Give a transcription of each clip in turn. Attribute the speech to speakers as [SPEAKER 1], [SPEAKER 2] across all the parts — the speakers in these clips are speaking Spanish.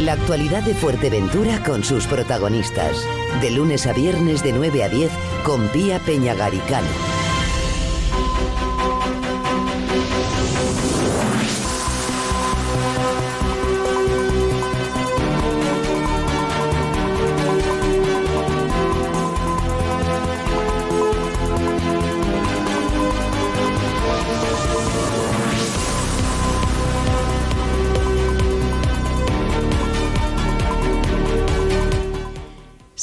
[SPEAKER 1] La actualidad de Fuerteventura con sus protagonistas. De lunes a viernes de 9 a 10 con Pía Peñagaricano.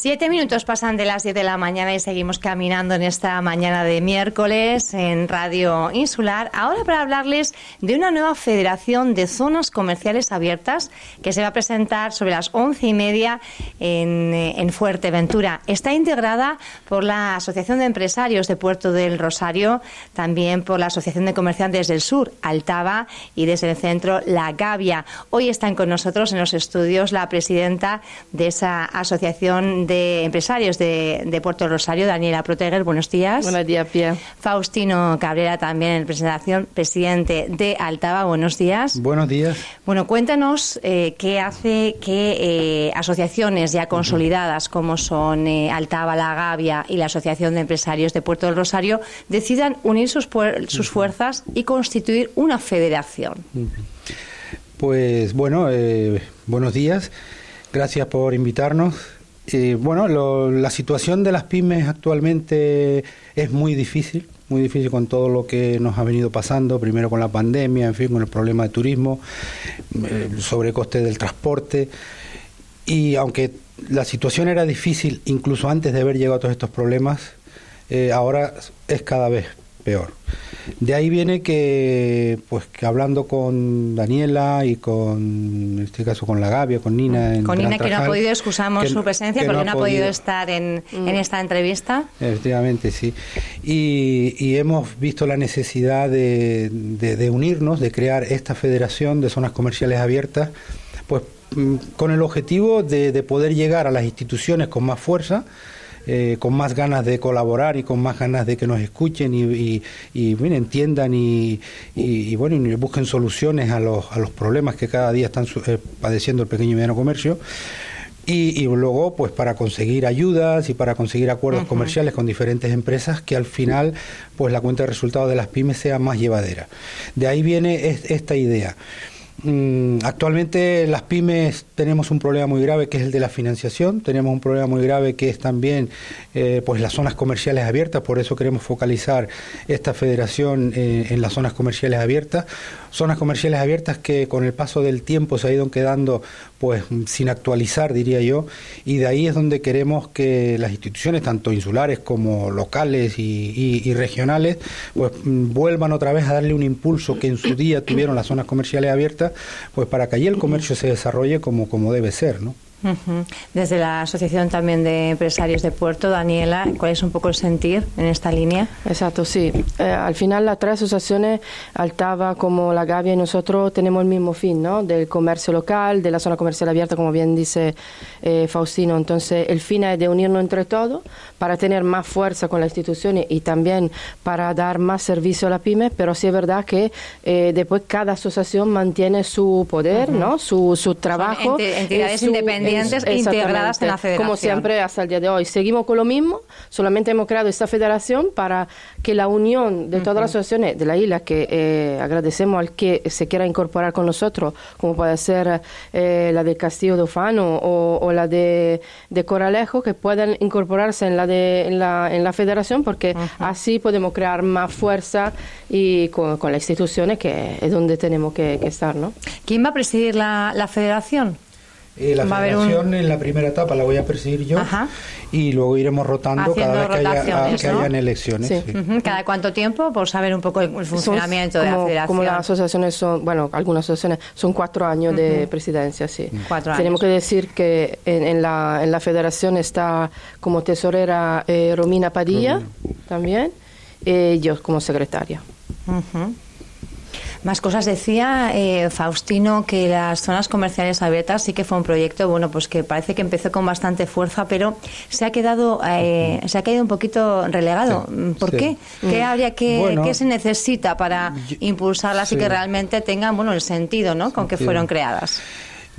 [SPEAKER 2] Siete minutos pasan de las diez de la mañana y seguimos caminando en esta mañana de miércoles en Radio Insular. Ahora para hablarles de una nueva federación de zonas comerciales abiertas que se va a presentar sobre las once y media en, eh, en Fuerteventura. Está integrada por la Asociación de Empresarios de Puerto del Rosario, también por la Asociación de Comerciantes del Sur, Altava, y desde el centro La Gavia. Hoy están con nosotros en los estudios la presidenta de esa asociación de Empresarios de, Puerto Rosario, Daniela Proteger. Buenos días.
[SPEAKER 3] Buenos días, Pia.
[SPEAKER 2] Faustino Cabrera, también en presentación, presidente de Altava. Buenos días.
[SPEAKER 4] Buenos días.
[SPEAKER 2] Bueno, cuéntanos eh, qué hace que eh, asociaciones ya consolidadas como son eh, Altava, La Gavia y la Asociación de Empresarios de Puerto del Rosario decidan unir sus, sus fuerzas y constituir una federación.
[SPEAKER 4] Pues bueno, buenos días. Gracias por invitarnos. Eh, bueno, la situación de las pymes actualmente es muy difícil, muy difícil con todo lo que nos ha venido pasando, primero con la pandemia, en fin, con el problema de turismo, eh, el sobrecoste del transporte. Y aunque la situación era difícil incluso antes de haber llegado a todos estos problemas, eh, ahora es cada vez peor. De ahí viene que, pues, que hablando con Daniela y con, en este caso, con la Gavia, con Nina.
[SPEAKER 2] con Nina, que no ha podido, excusamos su presencia porque no ha podido, estar en, en, esta entrevista.
[SPEAKER 4] Efectivamente, sí. Y, hemos visto la necesidad de, de, unirnos, de crear esta federación de zonas comerciales abiertas, pues mm, con el objetivo de, de poder llegar a las instituciones con más fuerza eh, con más ganas de colaborar y con más ganas de que nos escuchen y, entiendan y, bueno y busquen soluciones a los, a los problemas que cada día están eh, padeciendo el pequeño y mediano comercio. Y, luego, pues para conseguir ayudas y para conseguir acuerdos comerciales con diferentes empresas que al final, pues la cuenta de resultados de las pymes sea más llevadera. De ahí viene esta idea. Mm, actualmente las pymes tenemos un problema muy grave que es el de la financiación, tenemos un problema muy grave que es también eh, pues las zonas comerciales abiertas, por eso queremos focalizar esta federación eh, en las zonas comerciales abiertas, zonas comerciales abiertas que con el paso del tiempo se ha ido quedando pues sin actualizar diría yo. Y de ahí es donde queremos que las instituciones tanto insulares como locales y, y regionales pues mm, vuelvan otra vez a darle un impulso que en su día tuvieron las zonas comerciales abiertas pues para que allí el comercio se desarrolle como, como debe ser, ¿no?
[SPEAKER 2] Desde la Asociación también de Empresarios de Puerto, Daniela, ¿cuál es un poco el sentir en esta línea?
[SPEAKER 3] Exacto, sí. Eh, al final las tres asociaciones, Altava como la Gavia y nosotros, tenemos el mismo fin, ¿no? Del comercio local, de la zona comercial abierta, como bien dice eh, Faustino. Entonces, el fin es de unirnos entre todos para tener más fuerza con las instituciones y también para dar más servicio a la pyme, pero sí es verdad que eh, después cada asociación mantiene su poder, ¿no? Su, su trabajo.
[SPEAKER 2] entidades independientes integradas en la federación.
[SPEAKER 3] Como siempre hasta el día de hoy. Seguimos con lo mismo, solamente hemos creado esta federación para que la unión de todas las asociaciones de la isla, que eh, agradecemos al que se quiera incorporar con nosotros, como puede ser eh, la de Castillo de o, la de, de, Coralejo, que puedan incorporarse en la, de, en la, en la federación, porque así podemos crear más fuerza y con, las instituciones, que es donde tenemos que, estar. ¿no?
[SPEAKER 2] ¿Quién va a presidir la, la federación?
[SPEAKER 4] Eh, la federación en la primera etapa la voy a presidir yo y luego iremos rotando cada vez que, haya, que hayan elecciones.
[SPEAKER 2] ¿Cada cuánto tiempo? Por saber un poco el funcionamiento de la federación.
[SPEAKER 3] Como las asociaciones son, bueno, algunas asociaciones son cuatro años de presidencia, sí. Tenemos que decir que en, la, en la federación está como tesorera eh, Romina Padilla también y yo como secretaria.
[SPEAKER 2] Más cosas decía eh, Faustino que las zonas comerciales abiertas sí que fue un proyecto bueno pues que parece que empezó con bastante fuerza pero se ha quedado eh, se ha caído un poquito relegado. ¿Por qué? ¿Qué mm. habría que qué se necesita para impulsarlas y que realmente tengan bueno el sentido ¿no? con que fueron creadas?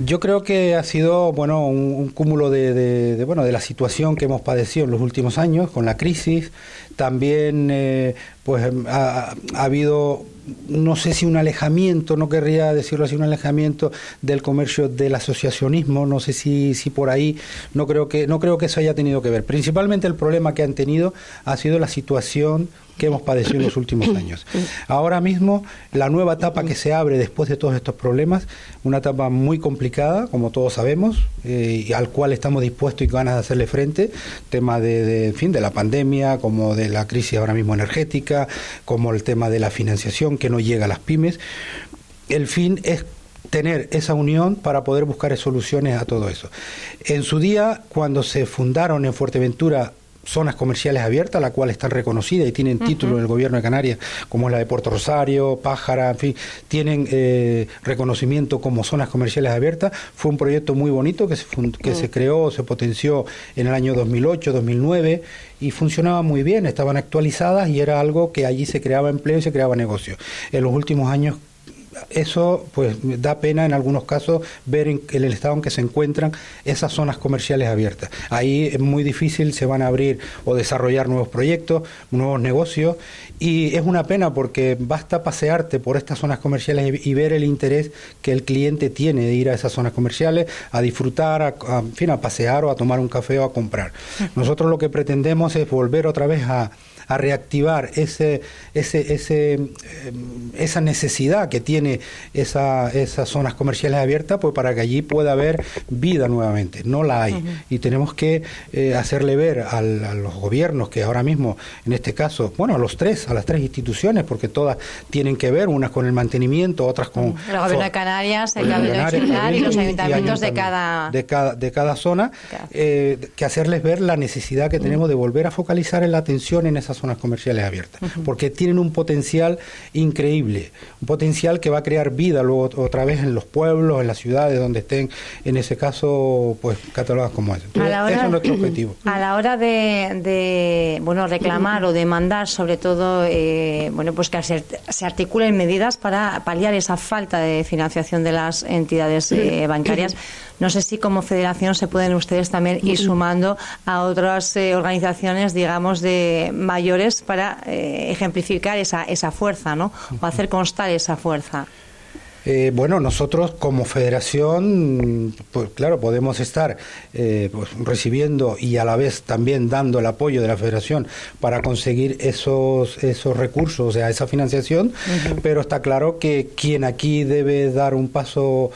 [SPEAKER 4] Yo creo que ha sido bueno un, cúmulo de, bueno de la situación que hemos padecido en los últimos años con la crisis. También eh, pues ha, habido no sé si un alejamiento, no querría decirlo así, un alejamiento del comercio del asociacionismo, no sé si, si por ahí, no creo que no creo que eso haya tenido que ver. Principalmente el problema que han tenido ha sido la situación que hemos padecido en los últimos años. Ahora mismo, la nueva etapa que se abre después de todos estos problemas, una etapa muy complicada, como todos sabemos, eh, y al cual estamos dispuestos y ganas de hacerle frente, tema de, fin, de la pandemia, como de la crisis ahora mismo energética, como el tema de la financiación que no llega a las pymes. El fin es tener esa unión para poder buscar soluciones a todo eso. En su día, cuando se fundaron en Fuerteventura zonas comerciales abiertas, la cual están reconocidas y tienen título en el gobierno de Canarias, como es la de Puerto Rosario, Pájara, en fin, tienen eh, reconocimiento como zonas comerciales abiertas. Fue un proyecto muy bonito que se, que se creó, se potenció en el año 2008, 2009 y funcionaba muy bien, estaban actualizadas y era algo que allí se creaba empleo y se creaba negocio. En los últimos años eso pues da pena en algunos casos ver en el estado en que se encuentran esas zonas comerciales abiertas. Ahí es muy difícil, se van a abrir o desarrollar nuevos proyectos, nuevos negocios y es una pena porque basta pasearte por estas zonas comerciales y, ver el interés que el cliente tiene de ir a esas zonas comerciales, a disfrutar, a, fin, a pasear o a tomar un café o a comprar. Nosotros lo que pretendemos es volver otra vez a a reactivar ese, ese, ese, eh, esa necesidad que tiene esa, esas zonas comerciales abiertas, pues para que allí pueda haber vida nuevamente. No la hay. Y tenemos que eh, hacerle ver a los gobiernos que ahora mismo, en este caso, bueno, a los tres, a las tres instituciones, porque todas tienen que ver, unas con el mantenimiento, otras con...
[SPEAKER 2] El gobierno de Canarias, el gobierno y los ayuntamientos de cada...
[SPEAKER 4] De cada, de cada zona, eh, que hacerles ver la necesidad que tenemos de volver a focalizar en la atención en esas zonas comerciales abiertas, porque tienen un potencial increíble, un potencial que va a crear vida luego otra vez en los pueblos, en las ciudades donde estén, en ese caso, pues catalogadas como ese. Entonces, eso es nuestro objetivo.
[SPEAKER 2] A la hora de, bueno reclamar o demandar, sobre todo, eh, bueno pues que se, se, articulen medidas para paliar esa falta de financiación de las entidades eh, bancarias. No sé si como federación se pueden ustedes también ir sumando a otras eh, organizaciones, digamos, de mayores para eh, ejemplificar esa, esa fuerza, ¿no? O hacer constar esa fuerza.
[SPEAKER 4] Eh, bueno, nosotros como federación, pues claro, podemos estar pues, recibiendo y a la vez también dando el apoyo de la federación para conseguir esos, esos recursos, o sea, esa financiación, pero está claro que quien aquí debe dar un paso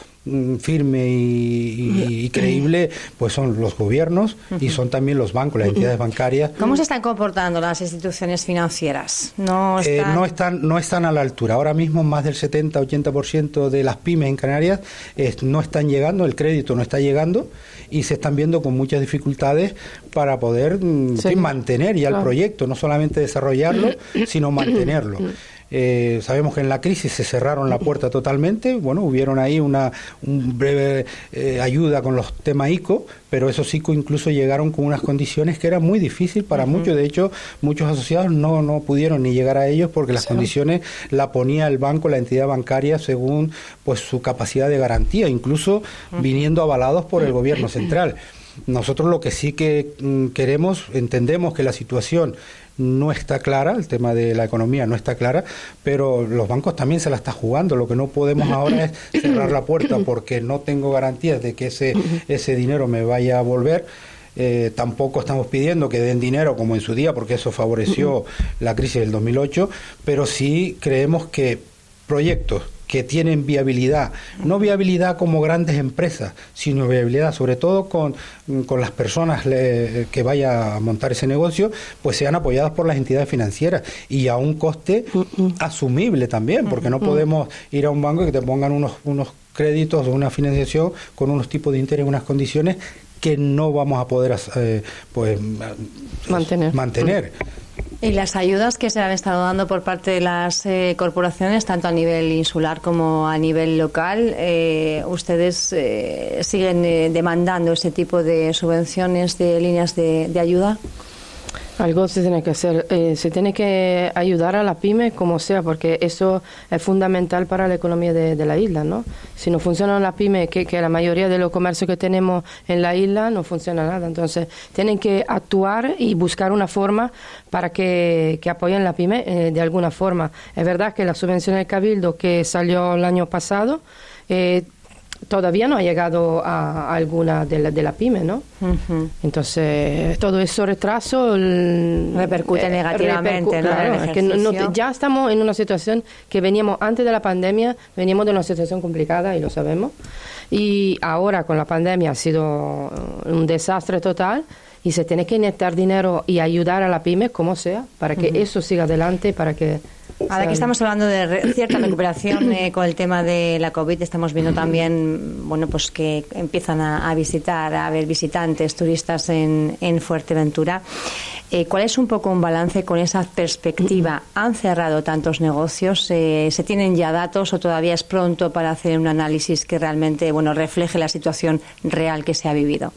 [SPEAKER 4] firme y, creíble, pues son los gobiernos y son también los bancos, las entidades bancarias.
[SPEAKER 2] ¿Cómo se están comportando las instituciones financieras?
[SPEAKER 4] No eh, están, no, están no están a la altura. Ahora mismo más del 70-80% de las pymes en Canarias no están llegando, el crédito no está llegando y se están viendo con muchas dificultades para poder mm, mantener ya el proyecto, no solamente desarrollarlo, sino mantenerlo. Eh, sabemos que en la crisis se cerraron la puerta totalmente, bueno, hubieron ahí una breve eh, ayuda con los temas ICO, pero esos ICO incluso llegaron con unas condiciones que eran muy difíciles para muchos, de hecho muchos asociados no, no pudieron ni llegar a ellos porque las condiciones la ponía el banco, la entidad bancaria según pues su capacidad de garantía, incluso viniendo avalados por el gobierno central. Nosotros lo que sí que mm, queremos, entendemos que la situación no está clara, el tema de la economía no está clara, pero los bancos también se la están jugando. Lo que no podemos ahora es cerrar la puerta porque no tengo garantías de que ese, ese dinero me vaya a volver. Eh, tampoco estamos pidiendo que den dinero como en su día, porque eso favoreció la crisis del 2008, pero sí creemos que proyectos que tienen viabilidad, no viabilidad como grandes empresas, sino viabilidad sobre todo con, las personas que vayan a montar ese negocio, pues sean apoyadas por las entidades financieras y a un coste asumible también, porque no podemos ir a un banco y que te pongan unos, unos créditos o una financiación con unos tipos de interés, unas condiciones que no vamos a poder eh, pues, mantener. mantener.
[SPEAKER 2] Y las ayudas que se han estado dando por parte de las eh, corporaciones, tanto a nivel insular como a nivel local, eh, ¿ustedes eh, siguen demandando ese tipo de subvenciones, de líneas de, ayuda?
[SPEAKER 3] Algo se tiene que hacer, eh, se tiene que ayudar a la pyme como sea, porque eso es fundamental para la economía de, la isla, ¿no? Si no funciona la pyme, que, la mayoría de los comercios que tenemos en la isla no funciona nada. Entonces, tienen que actuar y buscar una forma para que, que apoyen la pyme eh, de alguna forma. Es verdad que la subvención del Cabildo que salió el año pasado, eh, todavía no ha llegado a, alguna de la, de la pyme, ¿no? Entonces, todo eso retraso
[SPEAKER 2] repercute eh, negativamente.
[SPEAKER 3] ¿no? ya estamos en una situación que veníamos antes de la pandemia, veníamos de una situación complicada y lo sabemos. Y ahora con la pandemia ha sido un desastre total y se tiene que inyectar dinero y ayudar a la pyme como sea para que eso siga adelante, para que
[SPEAKER 2] Ahora que estamos hablando de cierta recuperación eh, con el tema de la COVID, estamos viendo también, bueno, pues que empiezan a, visitar, a ver visitantes, turistas en, en Fuerteventura. Eh, ¿Cuál es un poco un balance con esa perspectiva? ¿Han cerrado tantos negocios? Eh, ¿Se tienen ya datos o todavía es pronto para hacer un análisis que realmente, bueno, refleje la situación real que se ha vivido?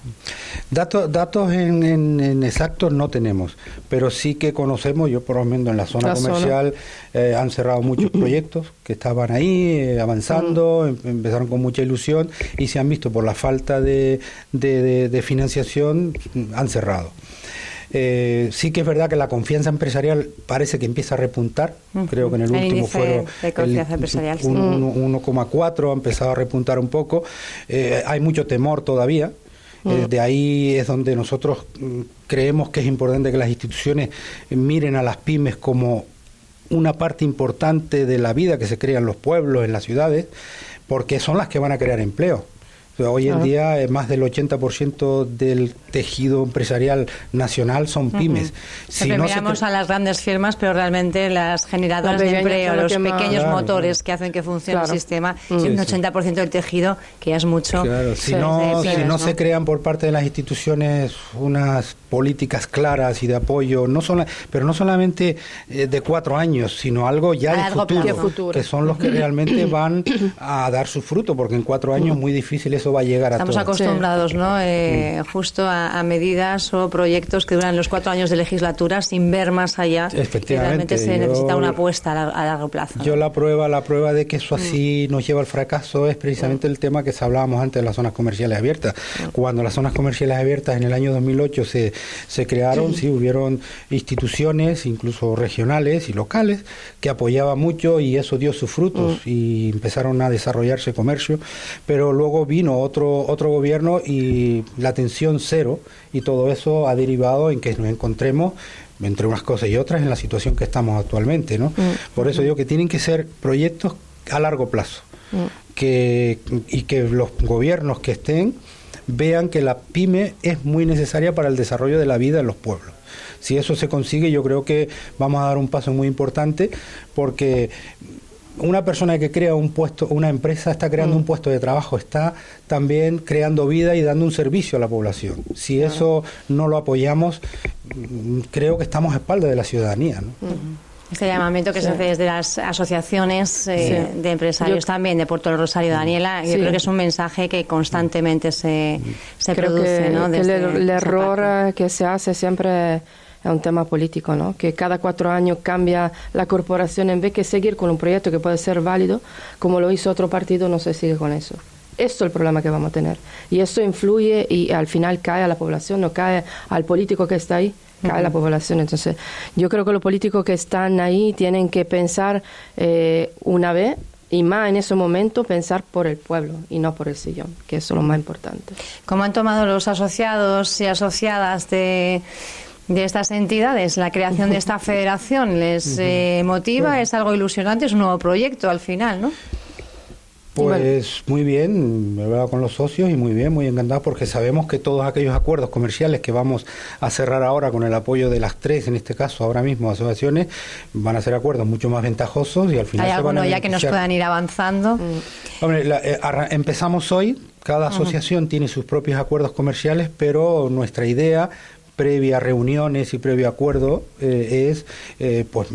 [SPEAKER 4] Datos, datos en, exactos no tenemos, pero sí que conocemos, yo por lo menos en la zona comercial, eh, han cerrado muchos proyectos que estaban ahí eh, avanzando, em, empezaron con mucha ilusión y se han visto por la falta de, de, financiación, han cerrado. Eh, sí que es verdad que la confianza empresarial parece que empieza a repuntar. Creo que en el, último fue 1,4 ha empezado a repuntar un poco. hay mucho temor todavía. Mm. de ahí es donde nosotros mm, creemos que es importante que las instituciones miren a las pymes como una parte importante de la vida que se crea en los pueblos, en las ciudades, porque son las que van a crear empleo. Hoy en día eh, más del 80% del tejido empresarial nacional son pymes.
[SPEAKER 2] Si no miramos a las grandes firmas, pero realmente las generadoras de empleo, los pequeños motores que hacen que funcione el sistema, mm. un 80% del tejido, que ya es mucho.
[SPEAKER 4] Si, no, si no, se crean por parte de las instituciones unas políticas claras y de apoyo, no son, pero no solamente eh, de cuatro años, sino algo ya de futuro, que son los que realmente van a dar su fruto, porque en cuatro años muy difícil eso va a llegar
[SPEAKER 2] a Estamos acostumbrados, ¿no? Eh, justo a, medidas o proyectos que duran los cuatro años de legislatura sin ver más allá.
[SPEAKER 4] Efectivamente.
[SPEAKER 2] realmente se necesita una apuesta a, largo plazo.
[SPEAKER 4] Yo la prueba, la prueba de que eso así mm. nos lleva al fracaso es precisamente el tema que hablábamos antes de las zonas comerciales abiertas. Mm. Cuando las zonas comerciales abiertas en el año 2008 se, se crearon, sí, hubieron instituciones, incluso regionales y locales, que apoyaban mucho y eso dio sus frutos mm. y empezaron a desarrollarse comercio, pero luego vino otro, otro gobierno y la tensión cero y todo eso ha derivado en que nos encontremos entre unas cosas y otras en la situación que estamos actualmente, ¿no? Mm. Por eso digo que tienen que ser proyectos a largo plazo mm. que, y que los gobiernos que estén vean que la pyme es muy necesaria para el desarrollo de la vida en los pueblos. Si eso se consigue, yo creo que vamos a dar un paso muy importante porque una persona que crea un puesto, una empresa está creando un mm. puesto de trabajo, está también creando vida y dando un servicio a la población. Si eso no lo apoyamos, mm, creo que estamos a espaldas de la ciudadanía. ¿no?
[SPEAKER 2] Este llamamiento que se hace desde las asociaciones eh, de empresarios también, de Puerto del Rosario, Daniela, yo creo que es un mensaje que constantemente se, se produce. ¿no?
[SPEAKER 3] el, error que se hace siempre es un tema político, ¿no? Que cada cuatro años cambia la corporación en vez de seguir con un proyecto que puede ser válido, como lo hizo otro partido, no se sigue con eso. Esto es el problema que vamos a tener. Y esto influye y al final cae a la población, no cae al político que está ahí, cae a la población. Entonces, yo creo que los políticos que están ahí tienen que pensar eh, una vez y más en ese momento pensar por el pueblo y no por el sillón, que eso es lo más importante.
[SPEAKER 2] ¿Cómo han tomado los asociados y asociadas de de estas entidades, la creación de esta federación, ¿les eh, motiva? ¿Es algo ilusionante? Es un nuevo proyecto al final, ¿no?
[SPEAKER 4] Pues muy bien, he hablado con los socios y muy bien, muy encantado porque sabemos que todos aquellos acuerdos comerciales que vamos a cerrar ahora con el apoyo de las tres, en este caso ahora mismo asociaciones, van a ser acuerdos mucho más ventajosos y al final...
[SPEAKER 2] ¿Hay alguno ya que nos puedan ir avanzando?
[SPEAKER 4] Hombre, eh, empezamos hoy, cada asociación tiene sus propios acuerdos comerciales, pero nuestra idea previa reuniones y previo acuerdo eh, es eh, pues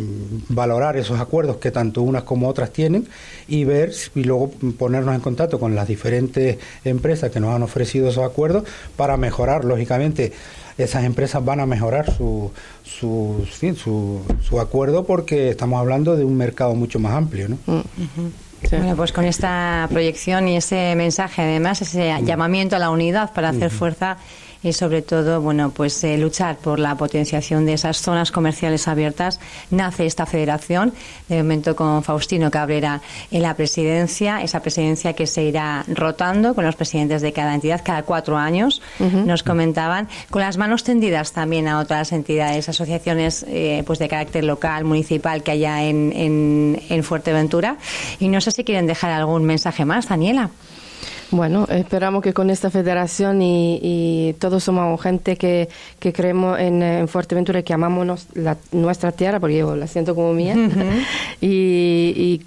[SPEAKER 4] valorar esos acuerdos que tanto unas como otras tienen y ver y luego ponernos en contacto con las diferentes empresas que nos han ofrecido esos acuerdos para mejorar lógicamente esas empresas van a mejorar su, su, su, su acuerdo porque estamos hablando de un mercado mucho más amplio. ¿no?
[SPEAKER 2] Mm. Bueno, pues con esta proyección y ese mensaje, además, ese mm. llamamiento a la unidad para hacer fuerza y sobre todo, bueno, pues eh, luchar por la potenciación de esas zonas comerciales abiertas. Nace esta federación, de momento con Faustino Cabrera en la presidencia, esa presidencia que se irá rotando con los presidentes de cada entidad cada cuatro años, nos comentaban, con las manos tendidas también a otras entidades, asociaciones eh, pues de carácter local, municipal que haya en, en, en Fuerteventura. Y no sé si quieren dejar algún mensaje más, Daniela.
[SPEAKER 3] Bueno, esperamos que con esta federación y, todos somos gente que, que creemos en, Fuerteventura y que amamos nuestra tierra, porque yo la siento como mía. y,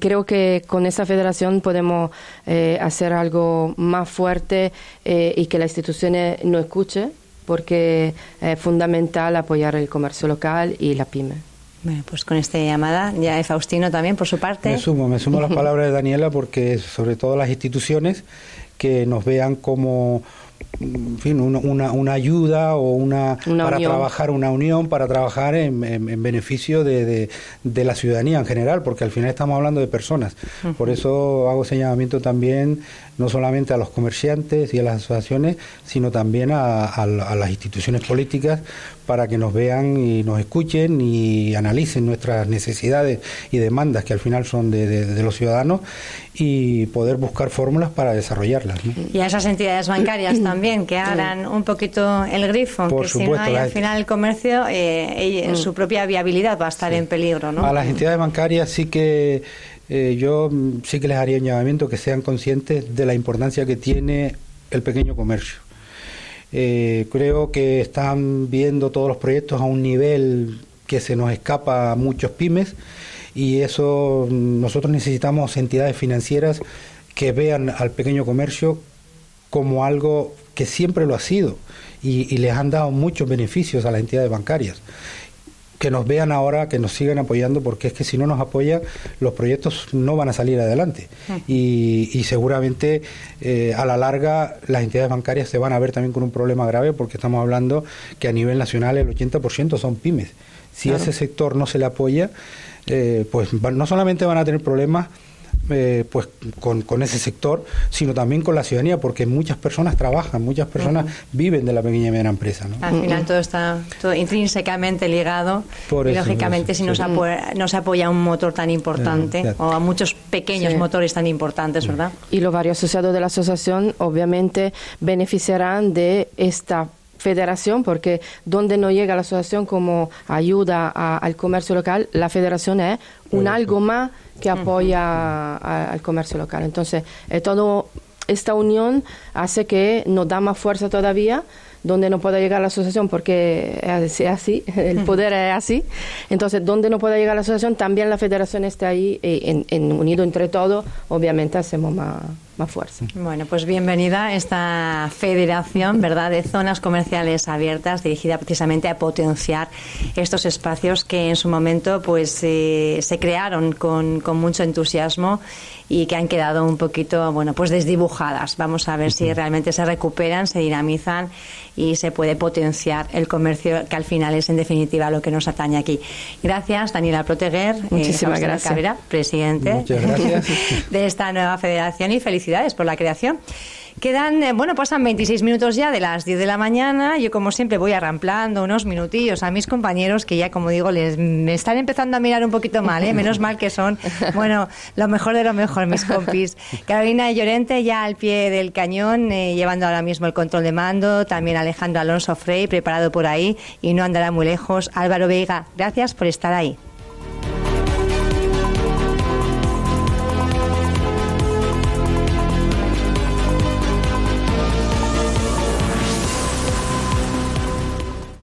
[SPEAKER 3] creo que con esta federación podemos eh, hacer algo más fuerte eh, y que las instituciones nos escuchen, porque es fundamental apoyar el comercio local y la pyme.
[SPEAKER 2] Bueno, pues con esta llamada, ya de Faustino también, por su parte.
[SPEAKER 4] Me sumo, me sumo a las palabras de Daniela porque sobre todo las instituciones que nos vean como en fin, una, una, ayuda o una, para trabajar una unión para trabajar en, en, beneficio de, de, la ciudadanía en general porque al final estamos hablando de personas. Por eso hago señalamiento también no solamente a los comerciantes y a las asociaciones sino también a, a las instituciones políticas para que nos vean y nos escuchen y analicen nuestras necesidades y demandas que al final son de, los ciudadanos y poder buscar fórmulas para desarrollarlas.
[SPEAKER 2] Y a esas entidades bancarias también que abran un poquito el grifo, que si no hay al final el comercio, eh, mm. su propia viabilidad va a estar en peligro. ¿no?
[SPEAKER 4] A las entidades bancarias sí que eh, yo sí que les haría un llamamiento que sean conscientes de la importancia que tiene el pequeño comercio eh, creo que están viendo todos los proyectos a un nivel que se nos escapa a muchos pymes y eso nosotros necesitamos entidades financieras que vean al pequeño comercio como algo que siempre lo ha sido y, y les han dado muchos beneficios a las entidades bancarias que nos vean ahora, que nos sigan apoyando, porque es que si no nos apoyan, los proyectos no van a salir adelante. Y, seguramente eh, a la larga las entidades bancarias se van a ver también con un problema grave, porque estamos hablando que a nivel nacional el 80% son pymes. Si ese sector no se le apoya, eh, pues no solamente van a tener problemas, eh, pues con, con, ese sector, sino también con la ciudadanía, porque muchas personas trabajan, muchas personas viven de la pequeña y mediana empresa.
[SPEAKER 2] Al final todo está todo intrínsecamente ligado. y lógicamente, si nos, apoya, nos apoya un motor tan importante, o a muchos pequeños motores tan importantes, ¿verdad?
[SPEAKER 3] Y los varios asociados de la asociación, obviamente, beneficiarán de esta federación, porque donde no llega la asociación como ayuda al comercio local, la federación es un algo más que apoya al comercio local. Entonces, eh, todo esta unión hace que nos da más fuerza todavía donde no pueda llegar la asociación, porque es así, el poder es así. Entonces, donde no pueda llegar la asociación, también la federación está ahí, eh, en, unido entre todos, obviamente hacemos más, más fuerza.
[SPEAKER 2] Bueno, pues bienvenida a esta federación, ¿verdad?, de zonas comerciales abiertas, dirigida precisamente a potenciar estos espacios que en su momento pues eh, se crearon con, con, mucho entusiasmo y que han quedado un poquito, bueno, pues desdibujadas. Vamos a ver si realmente se recuperan, se dinamizan y se puede potenciar el comercio, que al final es en definitiva lo que nos atañe aquí. Gracias, Daniela Proteguer.
[SPEAKER 3] Eh, Muchísimas gracias.
[SPEAKER 2] presidente de esta nueva federación y felicidades por la creación. Quedan, eh, bueno, pasan 26 minutos ya de las 10 de la mañana. Yo, como siempre, voy arramplando unos minutillos a mis compañeros que ya, como digo, les me están empezando a mirar un poquito mal, ¿eh? Menos mal que son, bueno, lo mejor de lo mejor, mis compis. Carolina Llorente ya al pie del cañón, eh, llevando ahora mismo el control de mando. También Alejandro Alonso Frey, preparado por ahí y no andará muy lejos. Álvaro Veiga, gracias por estar ahí.